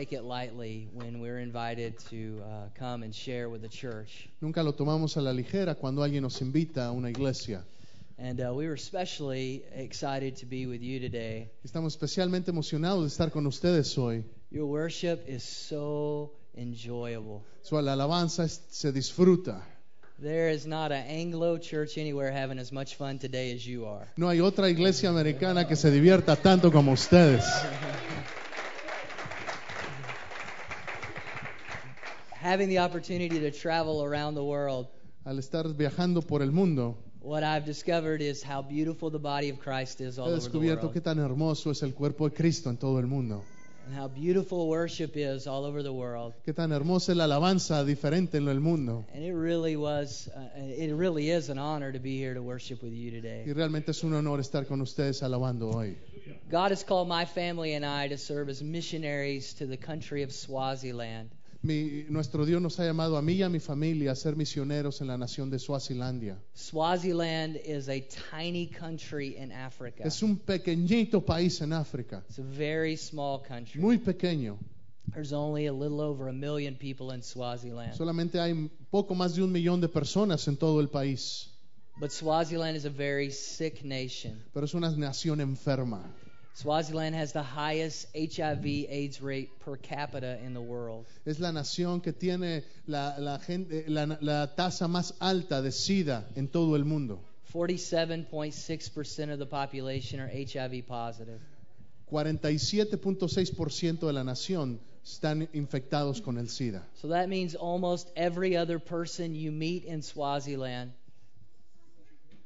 Take it lightly when we're invited to uh, come and share with the church. Nunca lo tomamos a la ligera cuando alguien nos invita a una iglesia. And uh, we were especially excited to be with you today. Estamos especialmente emocionados de estar con ustedes hoy. Your worship is so enjoyable. Su alabanza es, se disfruta. There is not an Anglo church anywhere having as much fun today as you are. No hay otra iglesia americana que se divierta tanto como ustedes. having the opportunity to travel around the world, Al estar viajando por el mundo, what I've discovered is how beautiful the body of Christ is all he over the descubierto world. qué tan hermoso es el cuerpo de Cristo en todo el mundo. And how beautiful worship is all over the world. Qué tan hermosa es la alabanza diferente en el mundo. And it really was, uh, it really is an honor to be here to worship with you Y today. realmente es un honor estar con ustedes alabando hoy. God has called my family and I to serve as missionaries to the country of Swaziland. Mi- nuestro Dios nos ha llamado a mí y a mi familia a ser misioneros en la nación de Suazilandia. Swaziland is a tiny country in Africa. Es un pequeñito país en África, It's a very small country. muy pequeño. There's only a little over a million people in Swaziland. Solamente hay poco más de un millón de personas en todo el país, But Swaziland is a very sick nation. pero es una nación enferma. Swaziland has the highest HIV AIDS rate per capita in the world. Es la nación que tiene la, la gente- eh, la- la tasa más alta de SIDA en todo el mundo. 47.6% of the population are HIV positive. 47.6% de la nación están infectados con el SIDA. So that means almost every other person you meet in Swaziland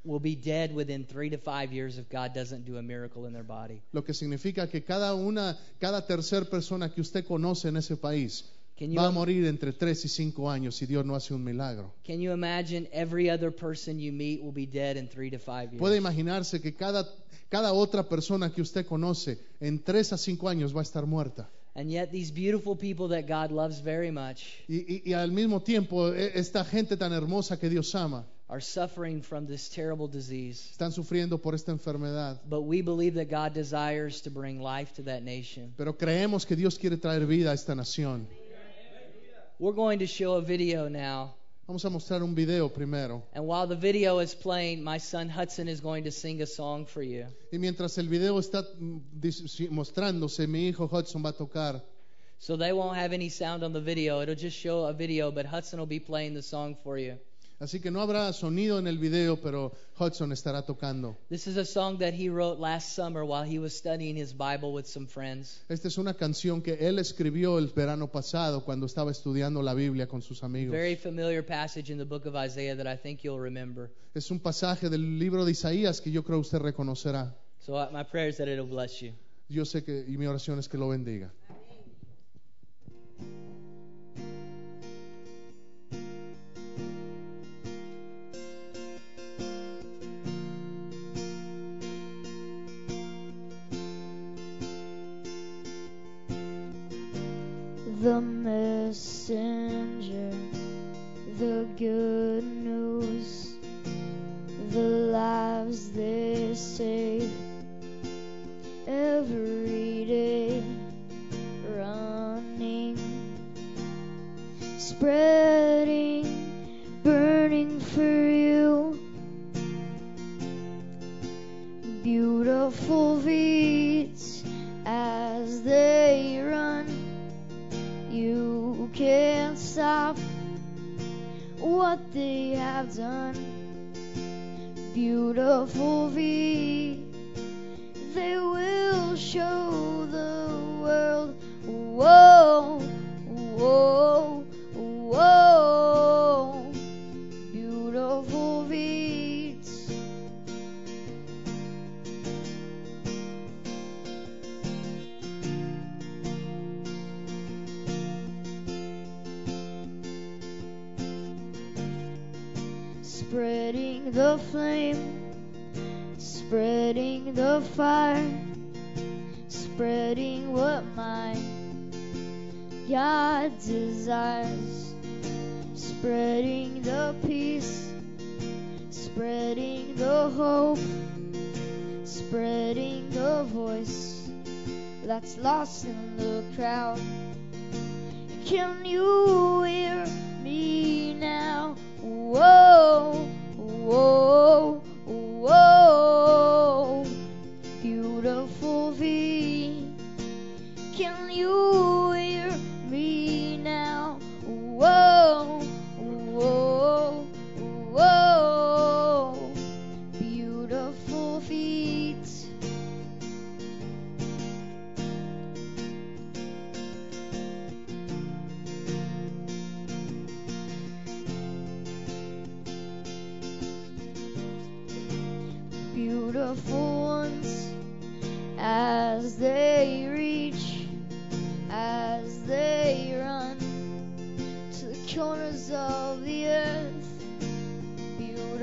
will be dead within three to five years if God doesn't do a miracle in their body. Lo que significa que cada una, cada tercer persona que usted conoce en ese país Can you, va a morir entre 3 y 5 años si Dios no hace un milagro. can you imagine every other person you meet will be dead in three to five years? Puede imaginarse que cada, cada otra persona que usted conoce en 3 a 5 años va a estar muerta. And yet, these beautiful people that God loves very much Y, y- y al mismo tiempo, esta gente tan hermosa que Dios ama, are suffering from this terrible disease. están sufriendo por esta enfermedad. But we believe that God desires to bring life to that nation. Pero creemos que Dios quiere traer vida a esta nación. We're going to show a video now. Vamos a mostrar un video primero. And while the video is playing, my son Hudson is going to sing a song for you. Y mientras el video está mm, mostrándose, mi hijo Hudson va a tocar. So they won't have any sound on the video. It'll just show a video, but Hudson will be playing the song for you. Así que no habrá sonido en el video, pero Hudson estará tocando. This is a song that he wrote last summer while he was studying his Bible with some friends. Esta es una canción que él escribió el verano pasado cuando estaba estudiando la Biblia con sus amigos. Very familiar passage in the book of Isaiah that I think you'll remember. Es un pasaje del libro de Isaías que yo creo usted reconocerá. So uh, my prayer is that it'll bless you. Yo sé que y mi oración es que lo bendiga. The messenger, the good news, the lives they save. Every day, running, spreading, done. The flame, spreading the fire, spreading what my God desires, spreading the peace, spreading the hope, spreading the voice that's lost in the crowd. Can you hear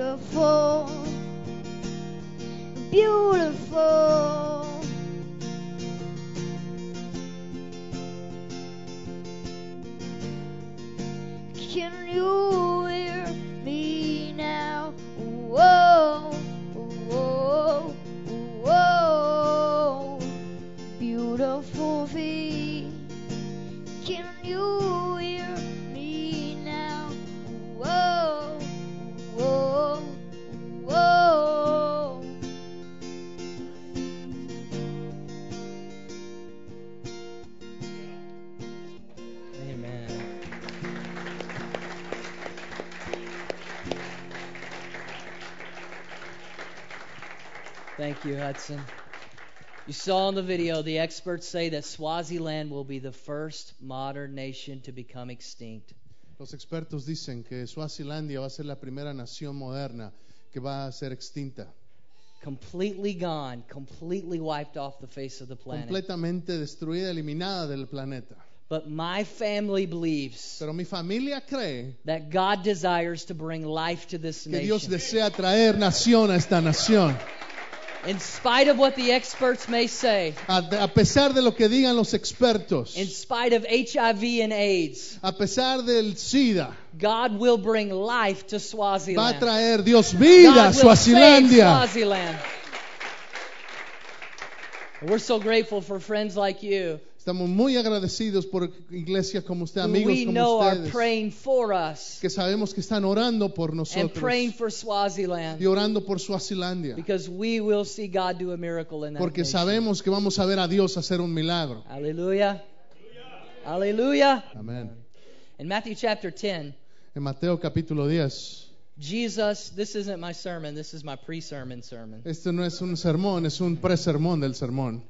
Beautiful, beautiful. Thank you, Hudson. You saw in the video, the experts say that Swaziland will be the first modern nation to become extinct. Los expertos dicen que Suazilandia va a ser la primera nación moderna que va a ser extinta, Completely gone, completely wiped off the face of the planet. completamente destruida, eliminada del planeta. But my family believes Pero mi familia cree that God desires to bring life to this que Dios nation. desea traer nación a esta nación. In spite of what the experts may say, A, pesar de lo que digan los expertos, in spite of HIV and AIDS, a pesar del SIDA, God will bring life to Swaziland. va a traer Dios vida a God will save Swaziland. We're so grateful for friends like you Estamos muy agradecidos por iglesias como usted, amigos we como know are ustedes, praying for us que sabemos que están orando por and nosotros praying for y Swaziland orando por Suazilandia, because we will see God do a miracle in that porque nation. sabemos que vamos a ver a Dios hacer un milagro. Hallelujah. Hallelujah. Amén. In Matthew chapter 10, En Mateo capítulo 10, Jesus, this isn't my sermon, this is my pre sermon sermon. este no es un sermón, es un presermón del sermón.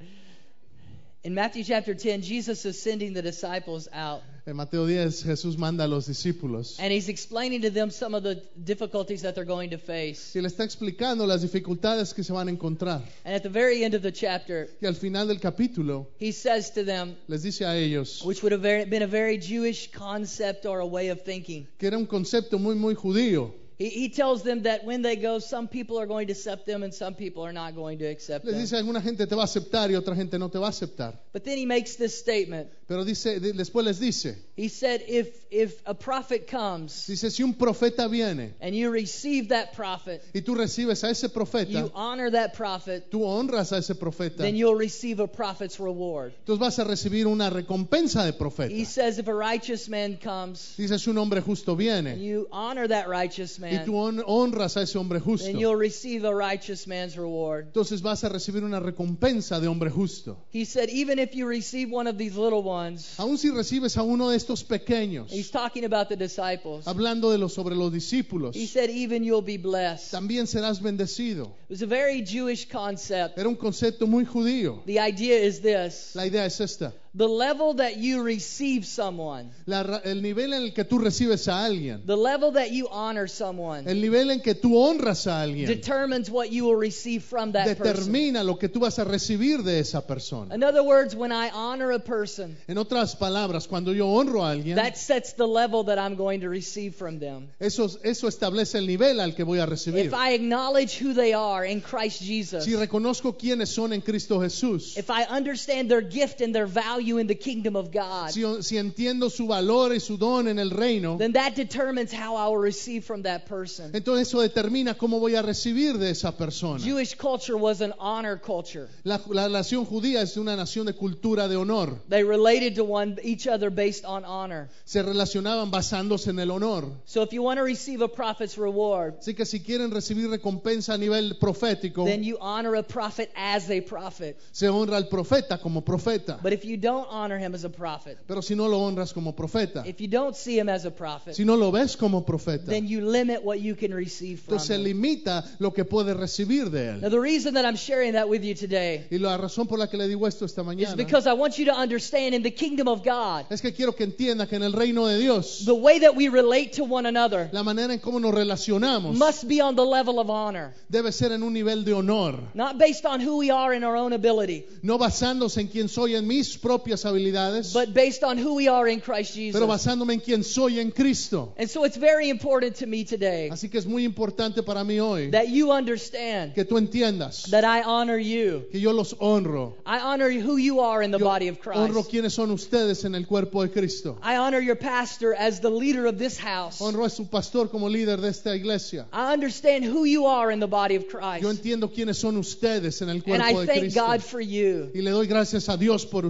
In Matthew chapter 10, Jesus is sending the disciples out En Mateo 10 Jesús manda a los discípulos and he's explaining to them some of the difficulties that they're going to face. y le está explicando las dificultades que se van a encontrar. And at the very end of the chapter, Y al final del capítulo he says to them, les dice a ellos which would have been a very Jewish concept or a way of thinking. que era un concepto muy, muy judío. He, he tells them that when they go, some people are going to accept them and some people are not going to accept Les them. dice, alguna gente te va a aceptar y otra gente no te va a aceptar. But then he makes this statement. Pero dice, de- después les dice, He said, if, if a prophet comes dice, si un profeta viene and you receive that prophet, y tú recibes a ese profeta, you honor that prophet, tú honras a ese profeta, then you'll receive a prophet's reward. entonces vas a recibir una recompensa de profeta. He says, if a righteous man comes Dice, si un hombre justo and viene you honor that righteous y man, tú hon- honras a ese hombre justo, then you'll receive a righteous man's reward. entonces vas a recibir una recompensa de hombre justo. He said, even if you receive one of these little ones, Aun si recibes a uno de estos pequeños, he's talking about the disciples. hablando de los sobre los discípulos, He said, even you'll be blessed. también serás bendecido. It was a very Jewish concept. Era un concepto muy judío. The idea is this La idea es esta. The level that you receive someone, La el nivel en el que tú recibes a alguien, the level that you honor someone, el nivel en que tú honras a alguien, determines what you will receive from that person. determina lo que tú vas a recibir de esa persona. In other words, when I honor a person, En otras palabras, cuando yo honro a alguien, that sets the level that I'm going to receive from them. eso, eso establece el nivel al que voy a recibir. If I acknowledge who they are in Christ Jesus, Si reconozco quiénes son en Cristo Jesús, if I understand their gift and their value in the kingdom of God, si, si entiendo su valor y su don en el reino, then that determines how I will receive from that person. entonces eso determina cómo voy a recibir de esa persona. Jewish culture was an honor culture. La, la nación judía es una nación de cultura de honor. They related to one each other based on honor. Se relacionaban basándose en el honor. So if you want to receive a prophet's reward, Así que si quieren recibir recompensa a nivel profético, then you honor a prophet as a prophet. se honra al profeta como profeta. But if you don't honor him as a prophet, Pero si no lo honras como profeta, if you don't see him as a prophet, si no lo ves como profeta, then you limit what you can receive from entonces him. limita lo que puedes recibir de Now the reason that I'm sharing that with you today Y la razón por la que le digo esto esta is because I want you to understand in the kingdom of God, es que quiero que entienda que en el reino de Dios, the way that we relate to one another la manera en cómo nos relacionamos must be on the level of honor, debe ser en un nivel de honor, not based on who we are in our own ability, no basándose en quién soy en mis propias habilidades, but based on who we are in Christ Jesus. pero basándome en quién soy en Cristo. And so it's very important to me today Así que es muy importante para mí hoy that you understand que tú entiendas that I honor you. que yo los honro. I honor who you are in the Yo body of Christ. honro Christ. quiénes son ustedes en el cuerpo de Cristo. I honor your pastor as the leader of this house. Honro a su pastor como líder de esta iglesia. I understand who you are in the body of Yo Christ. entiendo quiénes son ustedes en el And cuerpo I de thank Cristo. God for you. Y le doy gracias a Dios por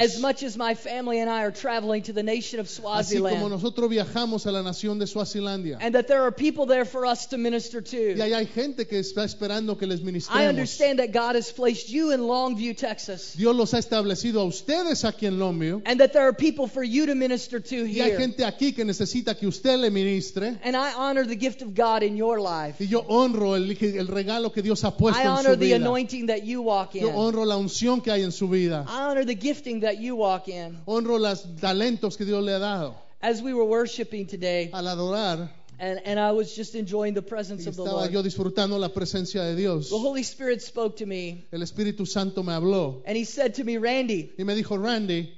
As much as my family and I are traveling to the nation of Así como Swaziland, nosotros viajamos a la nación de Suazilandia. and that there are people there for us to minister Y to. ahí hay gente que está esperando que les I understand that God has placed you in Longview, Texas, Dios los ha establecido a ustedes aquí en Lomio. and that there are people for you to minister to Y hay here. gente aquí que necesita que usted le ministre. And I honor the gift of God in your life. Y yo honro el, el regalo que Dios ha puesto I en honor the anointing that you walk Yo in. honro la unción que hay en su vida. I honor the gifting that you walk in. Honro los talentos que Dios le ha dado. As we were worshiping today, Al adorar, and, and I was just enjoying the presence of the Lord, yo disfrutando la presencia de Dios. the Holy Spirit spoke to me, El Espíritu Santo me habló and He said to me, Randy, y me dijo, Randy,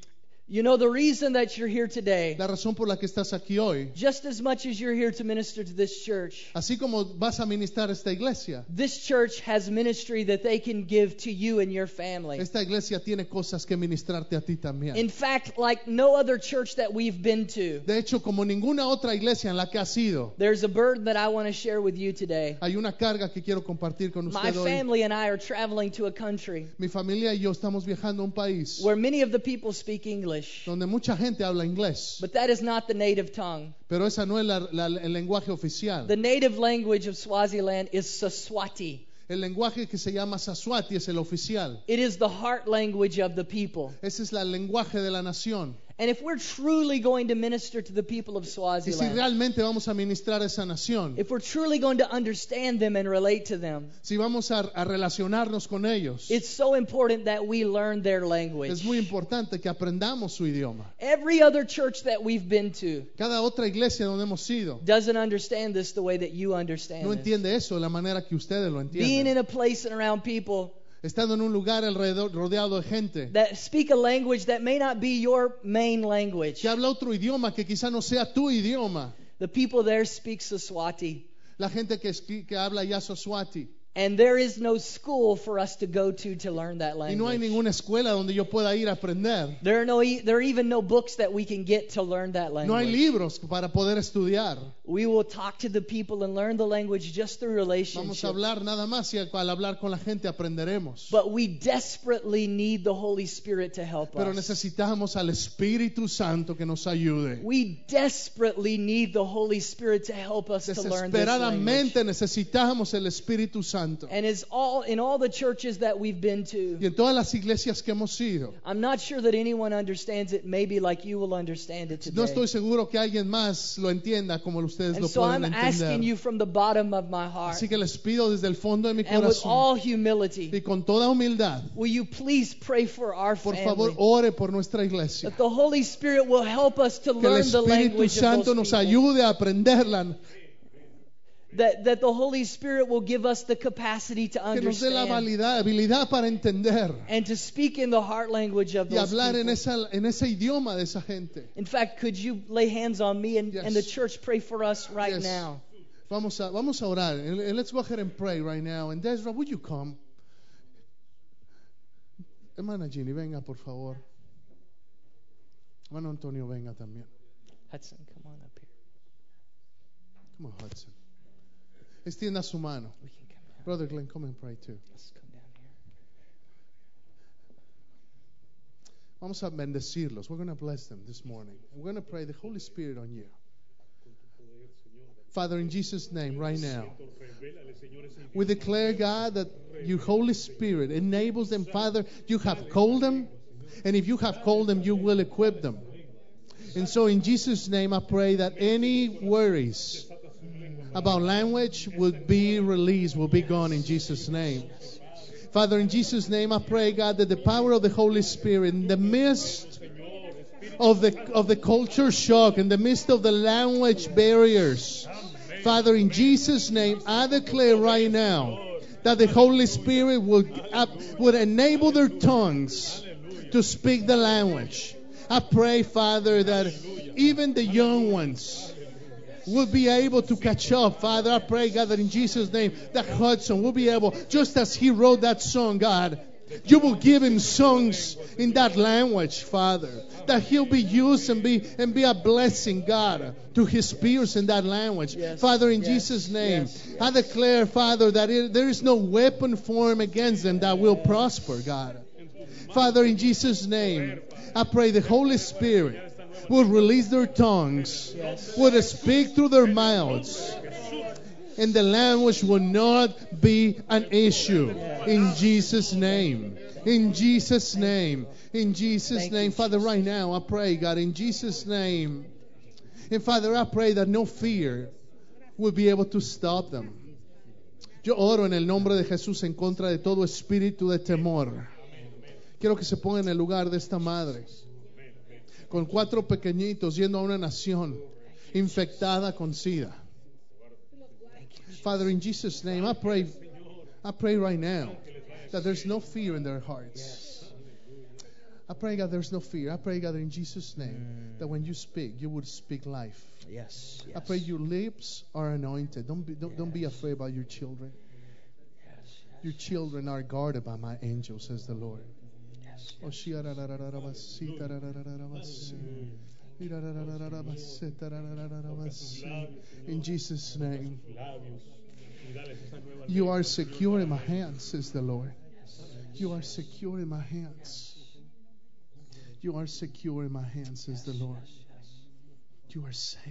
you know the reason that you're here today, la razón por la que estás aquí hoy, just as much as you're here to minister to this church, así como vas a ministrar esta iglesia, this church has ministry that they can give to you and your family. esta iglesia tiene cosas que ministrarte a ti también. In fact, like no other church that we've been to, De hecho, como ninguna otra iglesia en la que has ido, there's a burden that I want to share with you today. hay una carga que quiero compartir con My usted hoy. family and I are traveling to a country Mi familia y yo estamos viajando a un país where many of the people speak English, donde mucha gente habla inglés, but that is not the native tongue. pero esa no es la- la- el lenguaje oficial. The native language of Swaziland is SiSwati. El lenguaje que se llama SiSwati es el oficial. It is the heart language of the people. Ese es el lenguaje de la nación. And if we're truly going to minister to the people of Y si Swaziland, realmente vamos a ministrar a esa nación, if we're truly going to understand them and relate to them, si vamos a, a relacionarnos con ellos, it's so important that we learn their language. es muy importante que aprendamos su idioma. Every other church that we've been to Cada otra iglesia donde hemos ido doesn't understand this the way that you no understand it. entiende eso de la manera que ustedes lo Being entienden. in a place and around people Estando en un lugar alrededor rodeado de gente that speak a language that may not be your main language. que habla otro idioma que quizá no sea tu idioma. The people there speak Saswati. La gente que, que habla ya Swati. And there is no school for us to go to to learn that Y no hay language. ninguna escuela donde yo pueda ir a aprender. There are no e- there are even no books that we can get to learn that No hay language. libros para poder estudiar. We will talk to the people and learn the language just through Vamos a relationship. hablar nada más y al hablar con la gente aprenderemos. But we desperately need the Holy Spirit to help Pero us. necesitamos al Espíritu Santo que nos ayude. We desperately need the Holy Spirit to help us to learn this language. Desesperadamente necesitamos el Espíritu Santo. Santo. And is all in all the churches that we've been to. Y en todas las iglesias que hemos ido, I'm not sure that anyone understands it maybe like you will understand it no today. estoy seguro que alguien más lo entienda como ustedes And lo so I'm pueden asking you from the bottom of my heart Así que les pido desde el fondo de mi and with corazón all y humility, con toda humildad, will you please pray for our por favor, family? ore por nuestra iglesia. That the Holy Spirit will help us to learn the language Santo of nos those people. ayude a aprenderla, That, that the Holy Spirit will give us the capacity to que nos dé la understand habilidad, habilidad para entender and to speak in the heart language of y those hablar en, people. esa, en ese idioma de esa gente. In fact, could you lay hands on me and, and the Yes. church pray for us right Yes. now? Vamos a, vamos a orar. And, and let's go ahead and pray right now. And Desra, would you come? Hermana Ginny, venga, por favor. Hermano Antonio, venga también. Hudson, come on up here. Come on, Hudson. Extienda su mano. We can come down. Brother Glenn, come and pray too. Let's come down here. Vamos a bendecirlos. We're going to bless them this morning. We're going to pray the Holy Spirit on you. Father, in Jesus' name, right now, we declare, God, that your Holy Spirit enables them. Father, you have called them, and if you have called them, you will equip them. And so, in Jesus' name, I pray that any worries about language would be released, will be gone in Jesus' name. Father, in Jesus' name, I pray, God, that the power of the Holy Spirit in the midst of the of the culture shock, in the midst of the language barriers, Father, in Jesus' name, I declare right now that the Holy Spirit will uh, would enable their tongues to speak the language. I pray, Father, that even the young ones will be able to catch up. Father, I pray, God, that in Jesus' name, that Hudson will be able, just as he wrote that song, God, you will give him songs in that language, Father. That he'll be used and be and be a blessing, God, to his peers in that language. Yes, Father, in yes, Jesus' name, yes, I declare, Father, that it, there is no weapon formed against them that will prosper, God. Father, in Jesus' name, I pray the Holy Spirit will release their tongues, will speak through their mouths, and the language will not be an issue. In Jesus' name. In Jesus' name. In Jesus' name. Father, right now, I pray, God, in Jesus' name. And Father, I pray that no fear will be able to stop them. Yo oro en el nombre de Jesús en contra de todo espíritu de temor. Quiero que se ponga en el lugar de esta madre, con cuatro pequeñitos yendo a una nación infectada con SIDA. Father, in Jesus' name, I pray, I pray right now that there's no fear in their hearts. I pray, God, there's no fear. I pray, God, in Jesus' name, that when you speak, you would speak life. Yes. I pray your lips are anointed. Don't be, don't, don't be afraid about your children. Yes. Your children are guarded by my angels, says the Lord. In Jesus' name, you are secure in my hands, says the Lord. You are secure in my hands. You are secure in my hands, says the Lord. You are safe.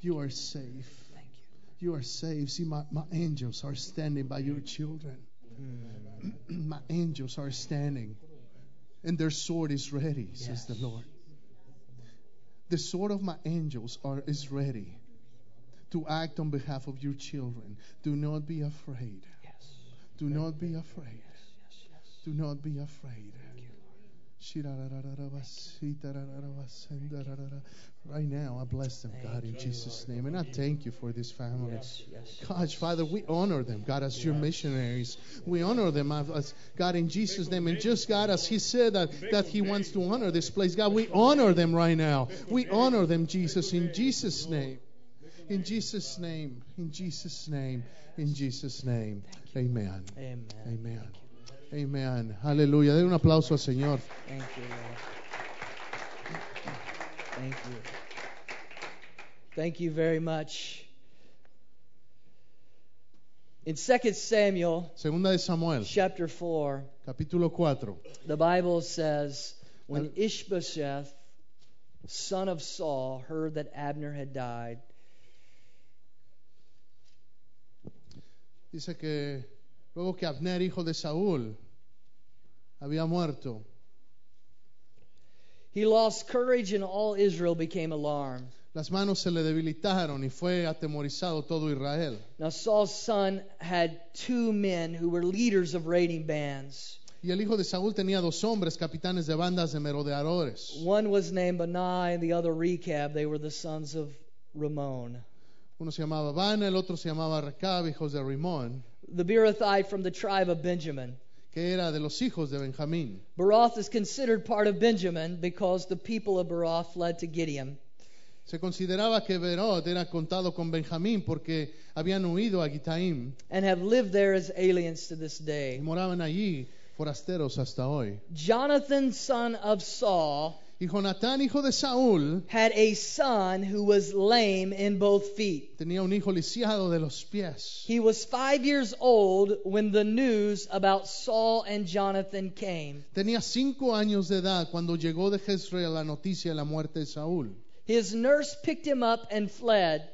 You are safe. You. You are safe. See, my, my angels are standing by your children. Mm. my angels are standing, and their sword is ready, says the Lord. The sword of my angels are, is ready to act on behalf of your children. Do not be afraid. Yes. Do not be afraid. Yes. Yes. Do not be afraid. Right now, I bless them, God, in Jesus' name. And I thank you for this family. Yes. Yes. God, Father, we honor them, God, as your missionaries. We honor them as, God in Jesus' name. And just God, as He said that, that He wants to honor this place, God, we honor them right now. We honor them, Jesus, in Jesus' name. In Jesus' name. In Jesus' name. In Jesus' name. Amen. Amen. Amen. Amen. Aleluya. Den un aplauso al Señor. Thank you, Lord. Thank you. Thank you very much. In 2 Samuel Segunda de Samuel, chapter 4, capítulo 4. the Bible says, When Ishbosheth, son of Saul, heard that Abner had died, Dice que luego que Abner, hijo de Saúl, había muerto, He lost courage, and all Israel became alarmed. las manos se le debilitaron y fue atemorizado todo Israel. Now, Saul's son had two men who were leaders of raiding bands. Y el hijo de Saúl tenía dos hombres, capitanes de bandas de merodeadores. One was named Baanah, and the other Rechab. They were the sons of Rimmon. Uno se llamaba Bana, el otro se llamaba Recab, hijos de Rimón, The Beerothite from the tribe of Benjamin. Que era de los hijos de Benjamín. Beeroth is considered part of Benjamin because the people of Beeroth fled to Gittaim. Se consideraba que Berot era contado con Benjamín porque habían huido a Gitaim and have lived there as aliens to this y day. moraban allí forasteros hasta hoy. Jonathan, son of Saul, Y Jonatán, hijo de Saúl, had a son who was lame in both feet. tenía un hijo lisiado de los pies. He was five years old when the news about Saul and Jonathan came. Tenía cinco años de edad cuando llegó de Jezreel la noticia de la muerte de Saúl. His nurse picked him up and fled,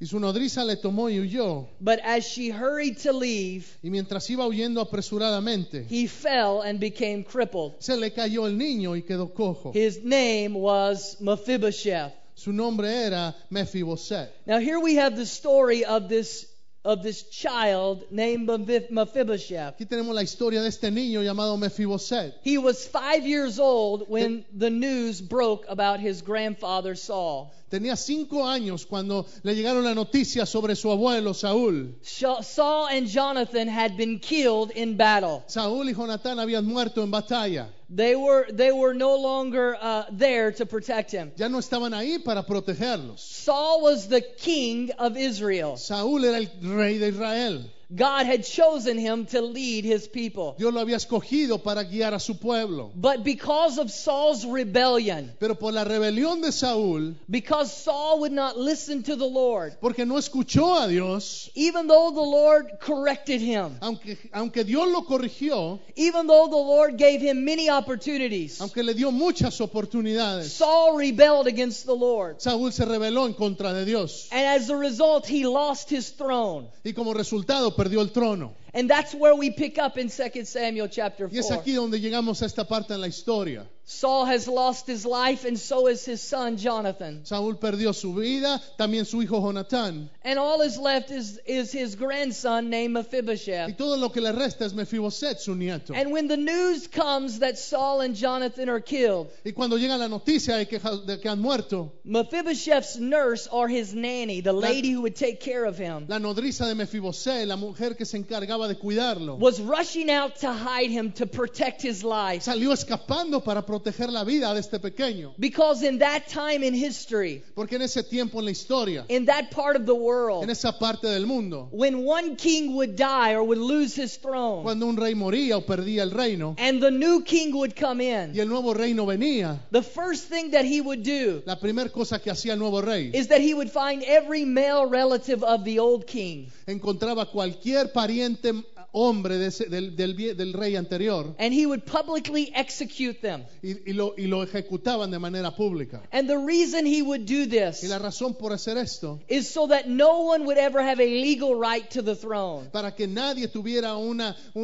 Y su nodriza le tomó y huyó. but as she hurried to leave, Y mientras iba huyendo apresuradamente, he fell and became crippled. se le cayó el niño y quedó cojo. His name was Mephibosheth. Su nombre era Mefiboset. Now here we have the story of this of this child named Mephibosheth. Aquí tenemos la historia de este niño llamado Mefiboset. He was five years old when the news broke about his grandfather Saul. Tenía cinco años cuando le llegaron la noticia sobre su abuelo Saúl. Saul and Jonathan had been killed in battle. Saúl y Jonatán habían muerto en batalla. They were they were no longer uh, there to protect him. Ya no estaban ahí para protegerlos. Saul was the king of Israel. Saúl era el rey de Israel. God had chosen him to lead his people. Dios lo había escogido para guiar a su pueblo. But because of Saul's rebellion, Pero por la rebelión de Saúl, because Saul would not listen to the Lord, porque no escuchó a Dios, even though the Lord corrected him, aunque, aunque Dios lo corrigió, even though the Lord gave him many opportunities, aunque le dio muchas oportunidades, Saul rebelled against the Lord. Saúl se rebeló en contra de Dios. And as a result, he lost his throne. Y como resultado perdió el trono. And that's where we pick up in 2 Samuel chapter Y es aquí donde llegamos a esta parte en la historia. Saul has lost his life, and so has his son Jonathan. Saúl perdió su vida, también su hijo Jonatán. And all is left is, is his grandson named Y Mephibosheth. todo lo que le resta es Mefiboset, su nieto. And when the news comes that Saul and Jonathan are killed, Y cuando llega la noticia de que, de que han muerto, Mephibosheth's nurse or his nanny, the lady who would take care of him, la nodriza de Mefiboset, la mujer que se encargaba de cuidarlo, was rushing out to hide him to protect his life. salió escapando para proteger la vida de este pequeño. Because in that time in history, Porque en ese tiempo en la historia, in that part of the world, en esa parte del mundo, when one king would die or would lose his throne, cuando un rey moría o perdía el reino and the new king would come y in, el nuevo reino venía, the first thing that he would do la primera cosa que hacía el nuevo rey, is that he would find every male relative of the old king encontraba cualquier pariente hombre de ese- del, del del rey anterior and he would publicly execute them. y, y lo, y lo ejecutaban de manera pública. And the reason he would do Y this la razón por hacer esto, is so that no one would ever have a legal right to the throne. para que nadie tuviera una, un-